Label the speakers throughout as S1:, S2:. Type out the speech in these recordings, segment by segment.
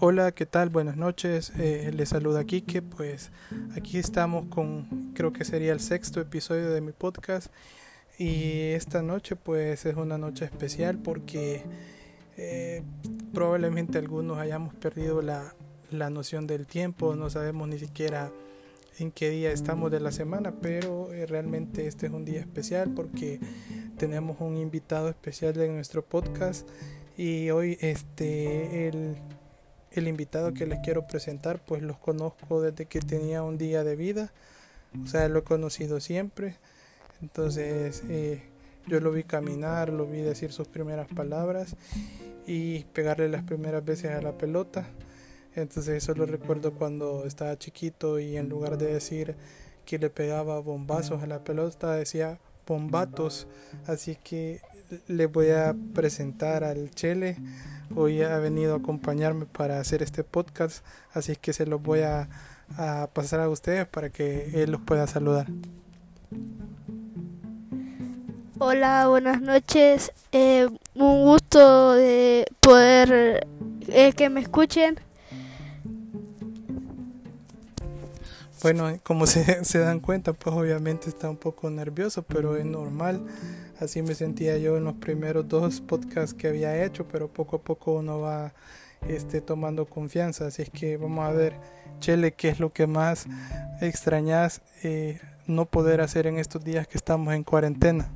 S1: Hola, ¿qué tal? Buenas noches. Eh, les saluda Kike. Pues aquí estamos con, creo que sería el sexto episodio de mi podcast. Y esta noche, pues es una noche especial porque eh, probablemente algunos hayamos perdido la, la noción del tiempo. No sabemos ni siquiera en qué día estamos de la semana, pero eh, realmente este es un día especial porque tenemos un invitado especial en nuestro podcast y hoy este el el invitado que les quiero presentar, pues los conozco desde que tenía un día de vida, o sea, lo he conocido siempre. Entonces, eh, yo lo vi caminar, lo vi decir sus primeras palabras y pegarle las primeras veces a la pelota. Entonces, eso lo recuerdo cuando estaba chiquito y en lugar de decir que le pegaba bombazos a la pelota, decía bombatos. Así que le voy a presentar al Chele hoy ha venido a acompañarme para hacer este podcast, así que se los voy a, pasar a ustedes para que él los pueda saludar.
S2: Hola, buenas noches. Eh, un gusto de poder eh, que me escuchen.
S1: Bueno, como se, se dan cuenta, pues obviamente está un poco nervioso, pero es normal. Así me sentía yo en los primeros dos podcasts que había hecho, pero poco a poco uno va este, tomando confianza. Así es que vamos a ver, Chele, qué es lo que más extrañas eh, no poder hacer en estos días que estamos en cuarentena.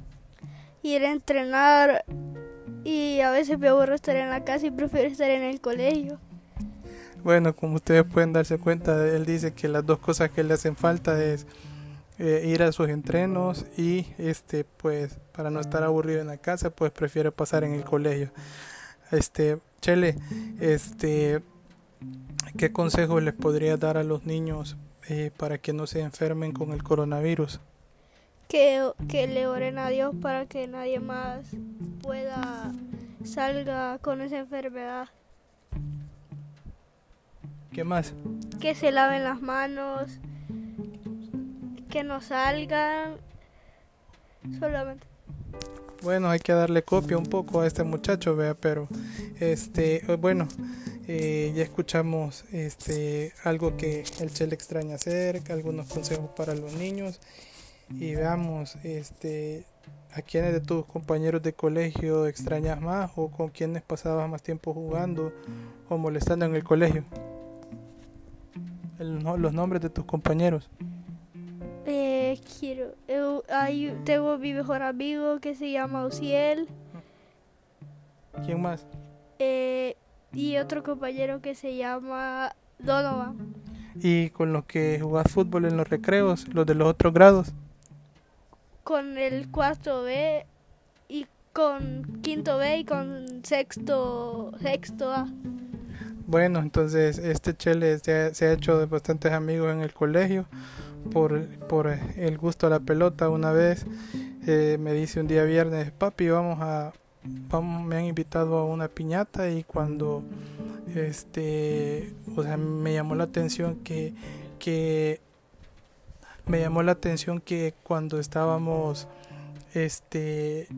S2: Ir a entrenar y a veces me aburro estar en la casa y prefiero estar en el colegio.
S1: Bueno, como ustedes pueden darse cuenta, él dice que las dos cosas que le hacen falta es eh, ir a sus entrenos y este pues para no estar aburrido en la casa pues prefiere pasar en el colegio. Este Chele este qué consejo les podría dar a los niños eh, para que no se enfermen con el coronavirus
S2: que, que le oren a Dios para que nadie más pueda salga con esa enfermedad
S1: ¿Qué más?
S2: Que se laven las manos, que no salgan solamente.
S1: Bueno, hay que darle copia un poco a este muchacho, vea, pero este, bueno, eh, ya escuchamos este algo que el Che le extraña hacer, algunos consejos para los niños y veamos este a quiénes de tus compañeros de colegio extrañas más o con quiénes pasabas más tiempo jugando o molestando en el colegio. Los nombres de tus compañeros
S2: quiero. tengo mi mejor amigo que se llama Ociel.
S1: ¿Quién más?
S2: Eh, y otro compañero que se llama Donovan.
S1: ¿Y con los que jugás fútbol en los recreos, los de los otros grados?
S2: Con el cuarto B y con quinto B y con sexto, sexto A.
S1: Bueno, entonces este Chele se ha hecho de bastantes amigos en el colegio. Por, por el gusto a la pelota una vez eh, me dice un día viernes papi vamos a me han invitado a una piñata y cuando este o sea me llamó la atención que que me llamó la atención que cuando estábamos este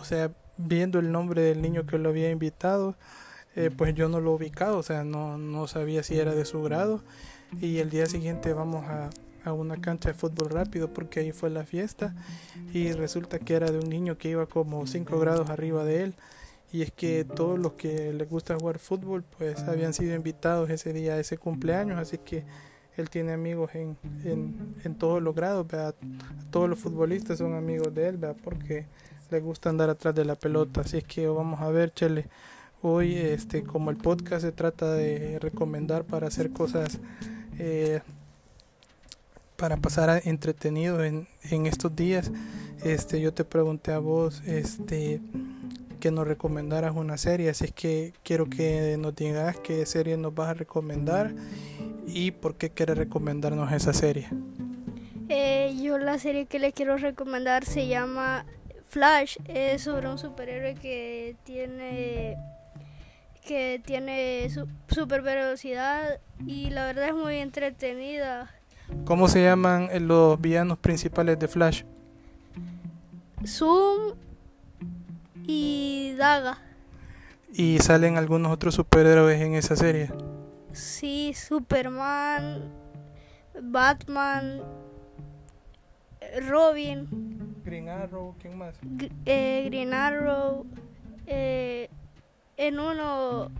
S1: o sea viendo el nombre del niño que lo había invitado eh, pues yo no lo ubicado o sea no, no sabía si era de su grado. Y el día siguiente vamos a, a una cancha de fútbol rápido porque ahí fue la fiesta. Y resulta que era de un niño que iba como 5 grados arriba de él. Y es que todos los que les gusta jugar fútbol pues habían sido invitados ese día a ese cumpleaños. Así que él tiene amigos en, en, en todos los grados todos los futbolistas son amigos de él porque les gusta andar atrás de la pelota. Así es que vamos a ver Chele hoy este como el podcast se trata de recomendar para hacer cosas eh, para pasar entretenido en, en estos días. Este, yo te pregunté a vos este, que nos recomendaras una serie, así es que quiero que nos digas qué serie nos vas a recomendar y por qué quieres recomendarnos esa serie.
S2: Eh, yo la serie que le quiero recomendar se llama Flash, es sobre un superhéroe que tiene que tiene super velocidad y la verdad es muy entretenida.
S1: ¿Cómo se llaman los villanos principales de Flash?
S2: Zoom y Daga.
S1: y salen algunos otros superhéroes en esa serie.
S2: Sí, Superman, Batman, Robin,
S1: Green Arrow, ¿quién más?
S2: eh, Green Arrow. eh, en uno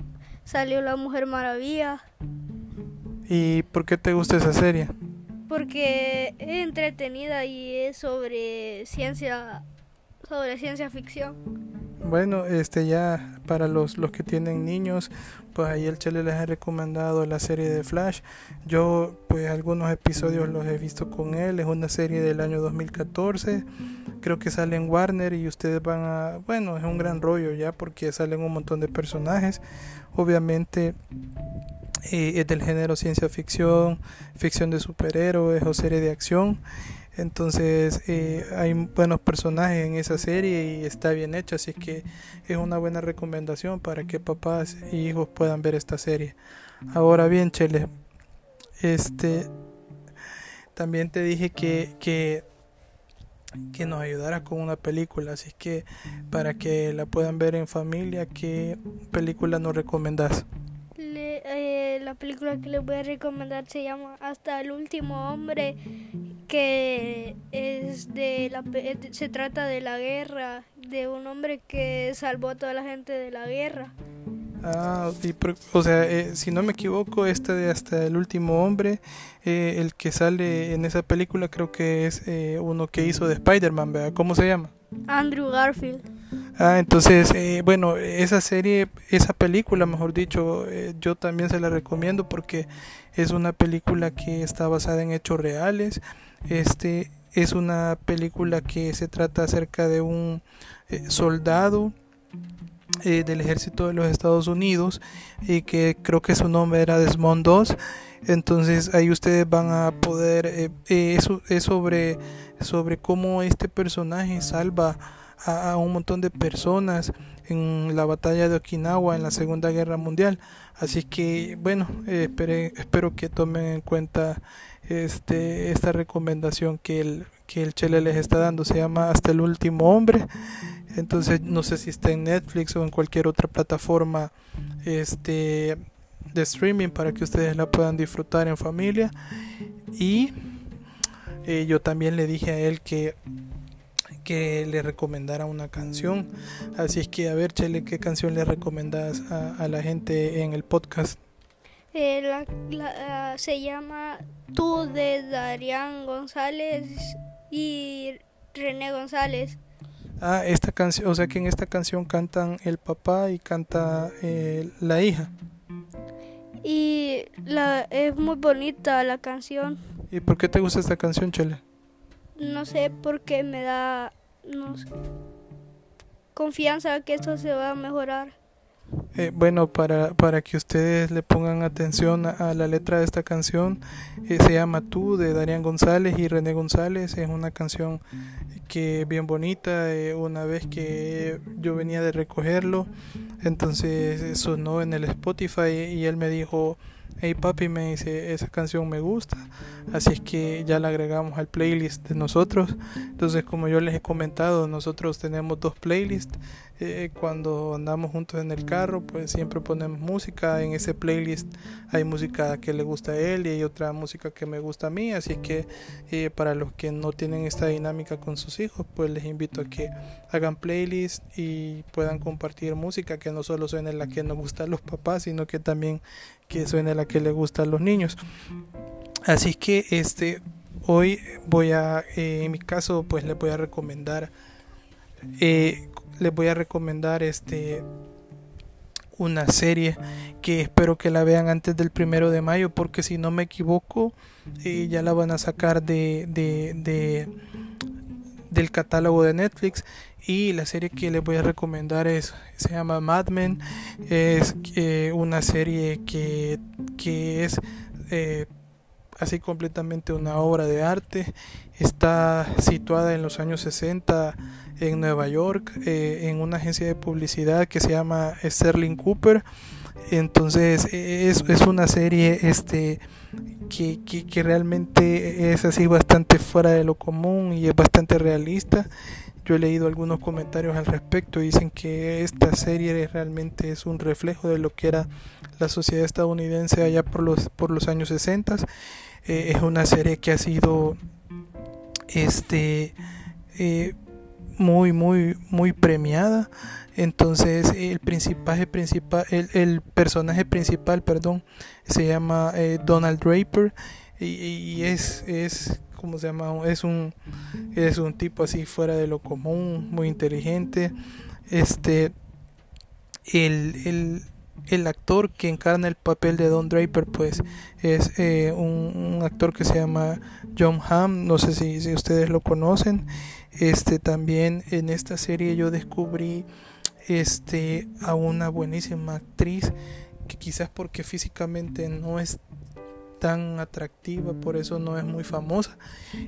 S2: salió la Mujer Maravilla.
S1: ¿Y por qué te gusta esa serie?
S2: Porque es entretenida y es sobre ciencia, sobre ciencia ficción.
S1: Bueno, este ya para los, los que tienen niños, pues ahí el Chele les ha recomendado la serie de Flash. Yo pues algunos episodios los he visto con él, es una serie del año 2014. Creo que sale en Warner y ustedes van a, bueno, es un gran rollo ya porque salen un montón de personajes. Obviamente eh, es del género ciencia ficción, ficción de superhéroes o serie de acción. Entonces eh, hay buenos personajes en esa serie y está bien hecha, así que es una buena recomendación para que papás y hijos puedan ver esta serie. Ahora bien, Chele, este también te dije que, que, que nos ayudaras con una película, así que para que la puedan ver en familia, ¿qué película nos recomendás?
S2: Eh, la película que les voy a recomendar se llama Hasta el último hombre, que es de la, se trata de la guerra, de un hombre que salvó a toda la gente de la guerra.
S1: Ah, y o sea, eh, si no me equivoco, este de Hasta el último hombre, eh, el que sale en esa película creo que es eh, uno que hizo de Spider-Man, ¿verdad? ¿Cómo se llama?
S2: Andrew Garfield.
S1: Ah, entonces, eh, bueno, esa serie, esa película, mejor dicho, yo también se la recomiendo porque es una película que está basada en hechos reales. Este es una película que se trata acerca de un eh, soldado eh, del ejército de los Estados Unidos y que creo que su nombre era Desmond II. Entonces ahí ustedes van a poder, eh, eso es sobre, sobre cómo este personaje salva a, un montón de personas en la batalla de Okinawa en la Segunda Guerra Mundial. Así que bueno, espero que tomen en cuenta este esta recomendación que el que el Chele les está dando. Se llama Hasta el último hombre. Entonces no sé si está en Netflix o en cualquier otra plataforma este de streaming para que ustedes la puedan disfrutar en familia. Y eh, yo también le dije a él que que le recomendara una canción. Así es que a ver, Chele, ¿qué canción le recomendas a, la gente en el podcast?
S2: Eh, la- ah, se llama Tú de Darían González y René González.
S1: Ah, esta canción, o sea que en esta canción cantan el papá y canta eh, la hija.
S2: Y la, es muy bonita la canción.
S1: ¿Y por qué te gusta esta canción, Chele?
S2: No sé por qué me da no sé, confianza que esto se va a mejorar.
S1: Eh, bueno, para, para que ustedes le pongan atención a, la letra de esta canción, eh, se llama Tú de Darían González y René González. Es una canción que bien bonita. eh, una vez que yo venía de recogerlo, entonces eh, sonó en el Spotify y él me dijo, hey papi, me dice, esa canción me gusta. Así es que ya la agregamos al playlist de nosotros. Entonces, como yo les he comentado, nosotros tenemos dos playlists. Eh, cuando andamos juntos en el carro, pues siempre ponemos música. En ese playlist hay música que le gusta a él y hay otra música que me gusta a mí. Así que eh, para los que no tienen esta dinámica con sus hijos, pues les invito a que hagan playlist y puedan compartir música que no solo suene la que nos gusta a los papás, sino que también que suene la que le gusta a los niños. Así que este hoy voy a, eh, en mi caso, pues les voy a recomendar, les voy a recomendar este una serie que espero que la vean antes del primero de mayo, porque si no me equivoco, eh, ya la van a sacar de, de, de del catálogo de Netflix. Y la serie que les voy a recomendar es se llama Mad Men. Es eh, una serie que, que es eh, así completamente una obra de arte. Está situada en los años 60 en Nueva York eh, en una agencia de publicidad que se llama Sterling Cooper. Entonces es, es una serie este que, que, que realmente es así bastante fuera de lo común y es bastante realista. Yo he leído algunos comentarios al respecto dicen que esta serie realmente es un reflejo de lo que era la sociedad estadounidense allá por los por los años 60 eh, es una serie que ha sido este eh, muy muy muy premiada. Entonces el principal, principal el, el personaje principal perdón se llama eh, Donald Draper. Y, y, es es como se llama es un es un tipo así fuera de lo común muy inteligente. Este el, el el actor que encarna el papel de Don Draper pues es eh, un, actor que se llama John Hamm. No sé si, si, ustedes lo conocen. Este también en esta serie yo descubrí este a una buenísima actriz que quizás porque físicamente no es tan atractiva, por eso no es muy famosa.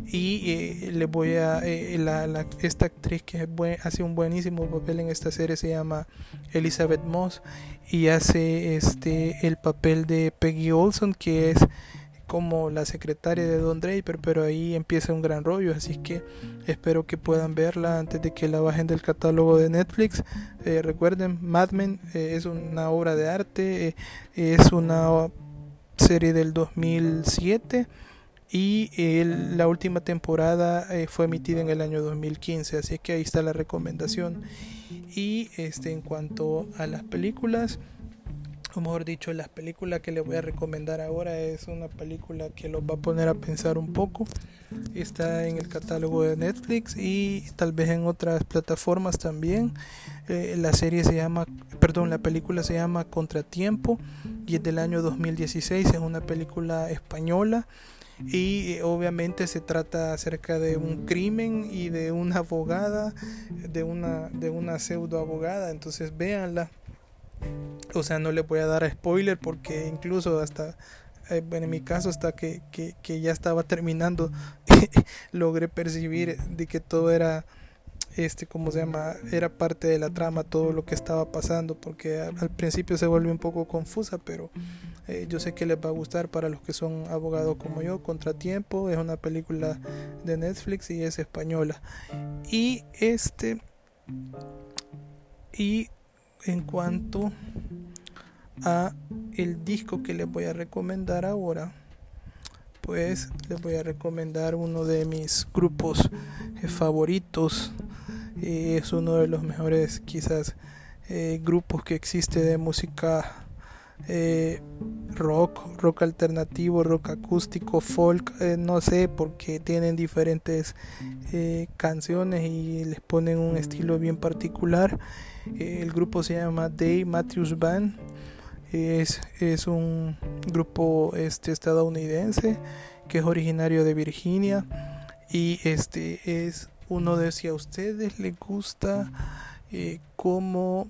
S1: Y eh, le voy a. Eh, la, la, esta actriz que buen, hace un buenísimo papel en esta serie se llama Elizabeth Moss y hace este el papel de Peggy Olson, que es como la secretaria de Don Draper, pero ahí empieza un gran rollo, así que espero que puedan verla antes de que la bajen del catálogo de Netflix. Eh, recuerden, Mad Men eh, es una obra de arte, eh, es una serie del 2007 y el, la última temporada eh, fue emitida en el año 2015 así que ahí está la recomendación. Y este en cuanto a las películas o mejor dicho la película que les voy a recomendar ahora es una película que los va a poner a pensar un poco. Está en el catálogo de Netflix y tal vez en otras plataformas también. Eh, la serie se llama perdón la película se llama Contratiempo y es del año 2016 es una película española y eh, obviamente se trata acerca de un crimen y de una abogada de una de una pseudo abogada entonces véanla. O sea no le voy a dar spoiler porque incluso hasta eh, en mi caso hasta que, que, que ya estaba terminando logré percibir de que todo era este como se llama era parte de la trama todo lo que estaba pasando porque al, al principio se vuelve un poco confusa pero eh, yo sé que les va a gustar para los que son abogados como yo Contratiempo es una película de Netflix y es española. Y este y en cuanto a el disco que les voy a recomendar ahora pues les voy a recomendar uno de mis grupos eh, favoritos eh, es uno de los mejores quizás eh, grupos que existe de música eh, rock rock alternativo rock acústico folk no sé porque tienen diferentes canciones y les ponen un estilo bien particular. El grupo se llama Dave Matthews Band. Es, es un grupo este estadounidense que es originario de Virginia y este es uno de si a ustedes les gusta eh, como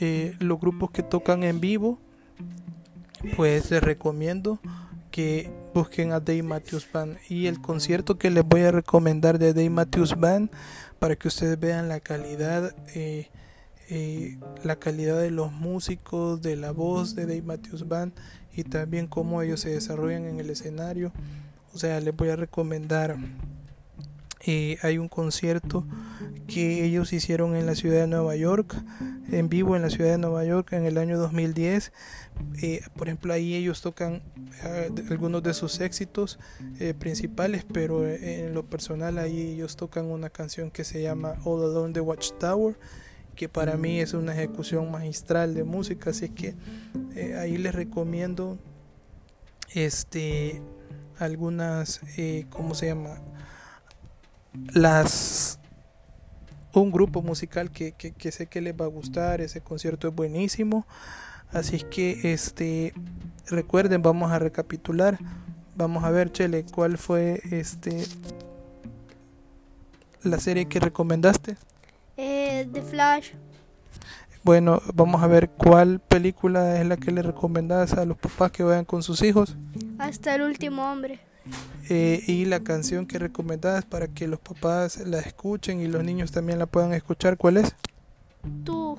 S1: eh, los grupos que tocan en vivo pues les recomiendo que busquen a Dave Matthews Band y el concierto que les voy a recomendar de Dave Matthews Band para que ustedes vean la calidad eh, eh, la calidad de los músicos, de la voz de Dave Matthews Band y también cómo ellos se desarrollan en el escenario. O sea, les voy a recomendar. Eh, hay un concierto que ellos hicieron en la ciudad de Nueva York, en vivo en la ciudad de Nueva York en el año 2010. Eh, por ejemplo, ahí ellos tocan eh, algunos de sus éxitos eh, principales, pero en lo personal ahí ellos tocan una canción que se llama All Alone the Watchtower que para mí es una ejecución magistral de música, así que ahí les recomiendo este algunas eh, cómo se llama las un grupo musical que, que, que, sé que les va a gustar ese concierto es buenísimo así que este recuerden vamos a recapitular vamos a ver chele cuál fue este la serie que recomendaste
S2: eh, The Flash.
S1: Bueno, vamos a ver cuál película es la que le recomendás a los papás que vayan con sus hijos.
S2: Hasta el último hombre.
S1: Eh, y la canción que recomendás para que los papás la escuchen y los niños también la puedan escuchar, ¿cuál es?
S2: Tú.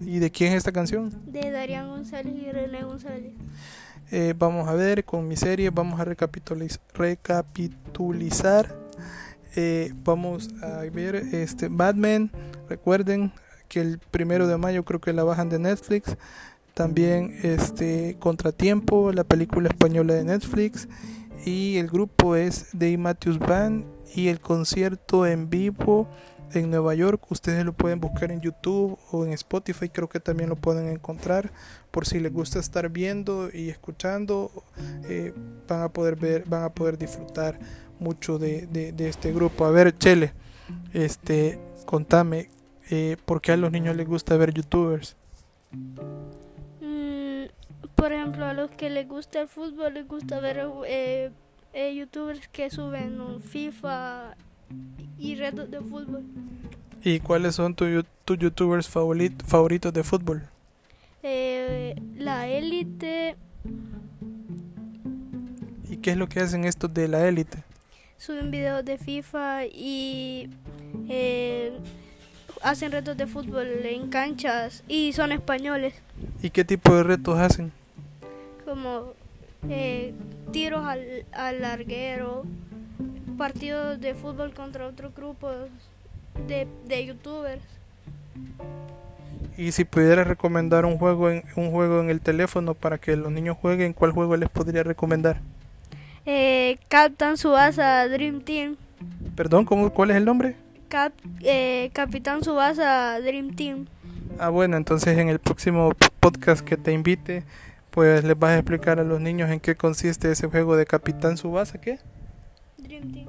S1: ¿Y de quién es esta canción?
S2: De Darían González y René González.
S1: Eh, vamos a ver con mi serie, vamos a recapitulizar, recapitulizar Eh, vamos a ver este Batman. Recuerden que el primero de mayo creo que la bajan de Netflix. También este Contratiempo, la película española de Netflix. Y el grupo es Dave Matthews Band. Y el concierto en vivo en Nueva York. Ustedes lo pueden buscar en YouTube o en Spotify. Creo que también lo pueden encontrar. Por si les gusta estar viendo y escuchando, eh, van a poder ver, van a poder disfrutar mucho de, de, este grupo. A ver, Chele, este, contame, eh, ¿por qué a los niños les gusta ver youtubers?
S2: Por ejemplo, a los que les gusta el fútbol, les gusta ver eh, eh, youtubers que suben un FIFA y retos de fútbol.
S1: ¿Y cuáles son tus youtubers favoritos de fútbol?
S2: la élite.
S1: ¿Y qué es lo que hacen estos de la élite?
S2: suben videos de FIFA y eh, hacen retos de fútbol en canchas y son españoles.
S1: ¿Y qué tipo de retos hacen?
S2: Como eh, tiros al, al, larguero, partidos de fútbol contra otros grupos de, de youtubers.
S1: Y si pudiera recomendar un juego en un juego en el teléfono para que los niños jueguen, ¿cuál juego les podría recomendar?
S2: eh, Captain Subasa Dream Team.
S1: Perdón, ¿cómo, ¿cuál es el nombre?
S2: Cap, eh, Capitán Subasa Dream Team.
S1: Ah, bueno, entonces en el próximo podcast que te invite, pues les vas a explicar a los niños en qué consiste ese juego de Capitán Subasa, ¿qué?
S2: Dream Team.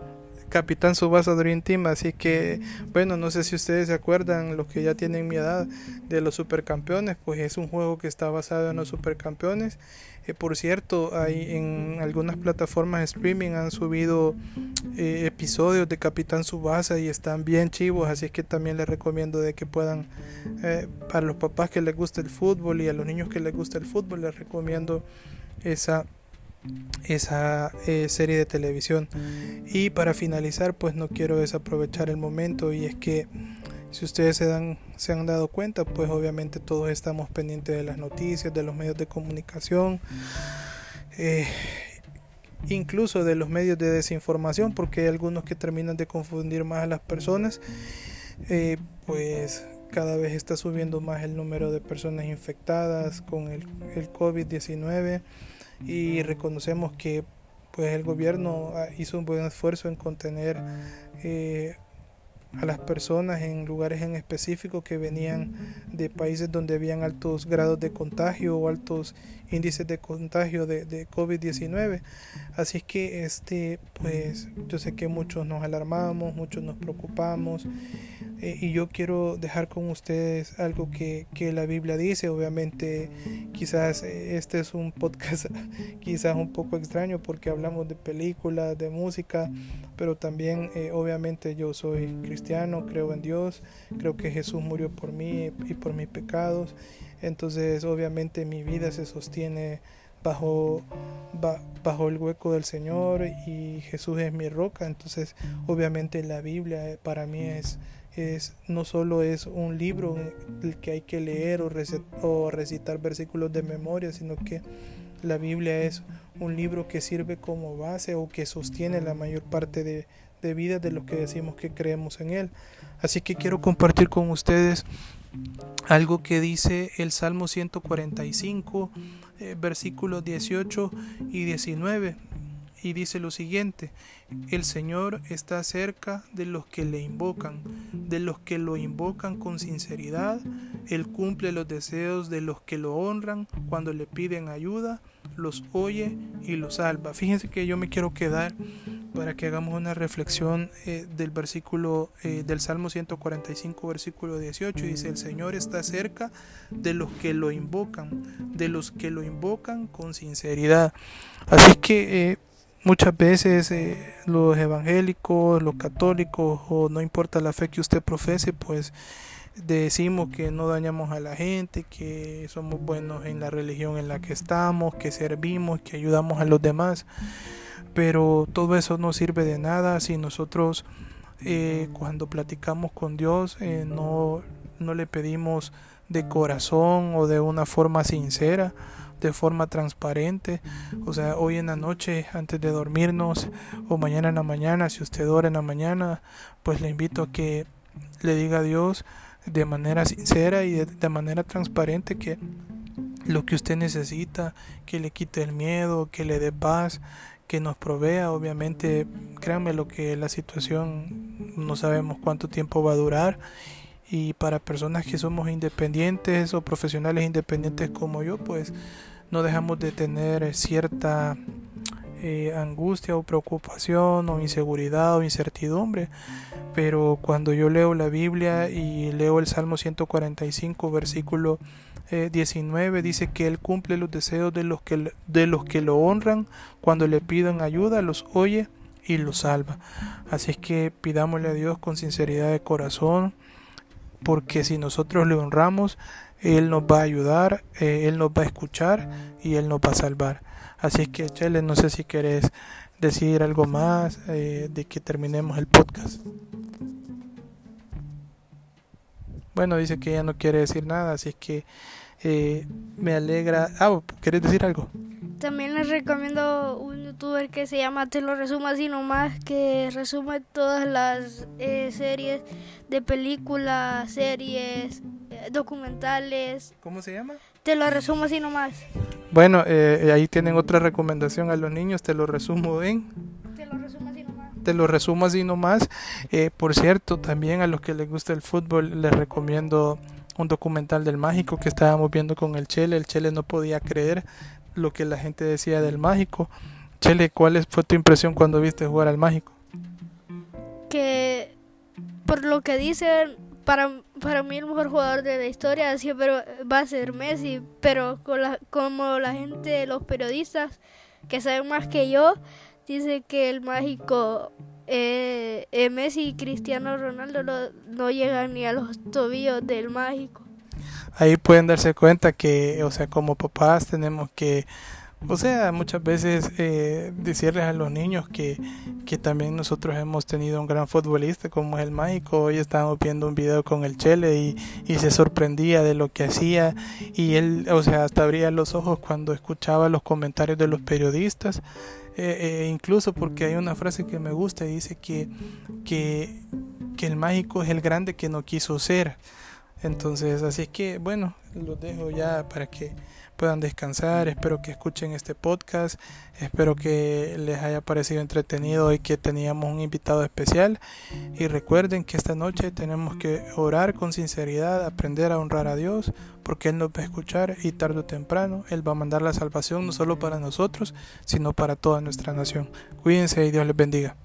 S1: Capitán Subasa Dream Team, así que bueno, no sé si ustedes se acuerdan, los que ya tienen mi edad de los supercampeones, pues es un juego que está basado en los supercampeones. Eh, por cierto, hay en algunas plataformas de streaming han subido eh, episodios de Capitán Subasa y están bien chivos, así que también les recomiendo de que puedan, eh, para los papás que les gusta el fútbol y a los niños que les gusta el fútbol, les recomiendo esa esa eh, serie de televisión. Y para finalizar, pues no quiero desaprovechar el momento y es que si ustedes se, dan, se han dado cuenta, pues obviamente todos estamos pendientes de las noticias, de los medios de comunicación, eh, incluso de los medios de desinformación, porque hay algunos que terminan de confundir más a las personas. Eh, pues cada vez está subiendo más el número de personas infectadas con el, el COVID-19 y reconocemos que pues el gobierno ah, hizo un buen esfuerzo en contener eh, a las personas en lugares en específico que venían de países donde habían altos grados de contagio o altos índices de contagio de, de COVID-19. Así que este, pues yo sé que muchos nos alarmamos, muchos nos preocupamos eh, y yo quiero dejar con ustedes algo que, que la Biblia dice. Obviamente quizás eh, este es un podcast quizás un poco extraño porque hablamos de películas, de música, pero también eh, obviamente yo soy cristiano, creo en Dios, creo que Jesús murió por mí y por mis pecados, entonces obviamente mi vida se sostiene bajo, bajo el hueco del Señor y Jesús es mi roca, entonces obviamente la Biblia para mí es, es no solo es un libro el que hay que leer o, recitar versículos de memoria, sino que la Biblia es un libro que sirve como base o que sostiene la mayor parte de, vida de los que decimos que creemos en Él. Así que quiero compartir con ustedes algo que dice el Salmo 145, eh, versículos 18 y 19. Y dice lo siguiente, el Señor está cerca de los que le invocan, de los que lo invocan con sinceridad, Él cumple los deseos de los que lo honran cuando le piden ayuda los oye y los salva. Fíjense que yo me quiero quedar para que hagamos una reflexión eh, del versículo eh, del Salmo 145, versículo 18. Dice, el Señor está cerca de los que lo invocan, de los que lo invocan con sinceridad. Así que eh, muchas veces los evangélicos, los católicos, o no importa la fe que usted profese, pues decimos que no dañamos a la gente, que somos buenos en la religión en la que estamos, que servimos, que ayudamos a los demás. Pero todo eso no sirve de nada si nosotros eh, cuando platicamos con Dios eh, no, no le pedimos de corazón o de una forma sincera de forma transparente. O sea, hoy en la noche, antes de dormirnos, o mañana en la mañana, si usted ora en la mañana, pues le invito a que le diga a Dios de manera sincera y de, manera transparente que lo que usted necesita, que le quite el miedo, que le dé paz, que nos provea. Obviamente, créanme lo que la situación no sabemos cuánto tiempo va a durar y para personas que somos independientes o profesionales independientes como yo, pues no dejamos de tener cierta eh, angustia o preocupación o inseguridad o incertidumbre. Pero cuando yo leo la Biblia y leo el Salmo 145, versículo 19, eh, dice que Él cumple los deseos de los, que, de los que lo honran, cuando le pidan ayuda, los oye y los salva. Así es que pidámosle a Dios con sinceridad de corazón porque si nosotros le honramos, Él nos va a ayudar, eh, Él nos va a escuchar y Él nos va a salvar. Así que, Chele, no sé si querés decir algo más eh, de que terminemos el podcast. Bueno, dice que ya no quiere decir nada, así que eh, me alegra. Ah, ¿querés decir algo?
S2: También les recomiendo un youtuber que se llama Te lo resumo así nomás, que resume todas las eh, series de películas, series, eh, documentales.
S1: ¿Cómo se llama?
S2: Te lo resumo así nomás.
S1: Bueno, eh, ahí tienen otra recomendación a los niños, te lo resumo en...
S2: Te lo resumo así nomás.
S1: Te lo resumo así nomás. por cierto, también a los que les gusta el fútbol les recomiendo un documental del mágico que estábamos viendo con el Chele. El Chele no podía creer lo que la gente decía del mágico. Chele, ¿cuál fue tu impresión cuando viste jugar al mágico?
S2: Que por lo que dicen, para, para mí el mejor jugador de la historia siempre va a ser Messi, pero con la, como la gente, los periodistas que saben más que yo, dice que el mágico eh, eh, Messi y Cristiano Ronaldo no, no llegan ni a los tobillos del mágico
S1: ahí pueden darse cuenta que, o sea, como papás tenemos que, o sea, muchas veces eh, decirles a los niños que, que también nosotros hemos tenido un gran futbolista como es el mágico. Hoy estábamos viendo un video con el Chele y, y se sorprendía de lo que hacía y él, o sea, hasta abría los ojos cuando escuchaba los comentarios de los periodistas. Eh, eh, incluso porque hay una frase que me gusta y dice que, que, que el mágico es el grande que no quiso ser. Entonces, así es que, bueno, los dejo ya para que puedan descansar. Espero que escuchen este podcast. Espero que les haya parecido entretenido y que teníamos un invitado especial. Y recuerden que esta noche tenemos que orar con sinceridad, aprender a honrar a Dios, porque Él nos va a escuchar y tarde o temprano Él va a mandar la salvación no solo para nosotros, sino para toda nuestra nación. Cuídense y Dios les bendiga.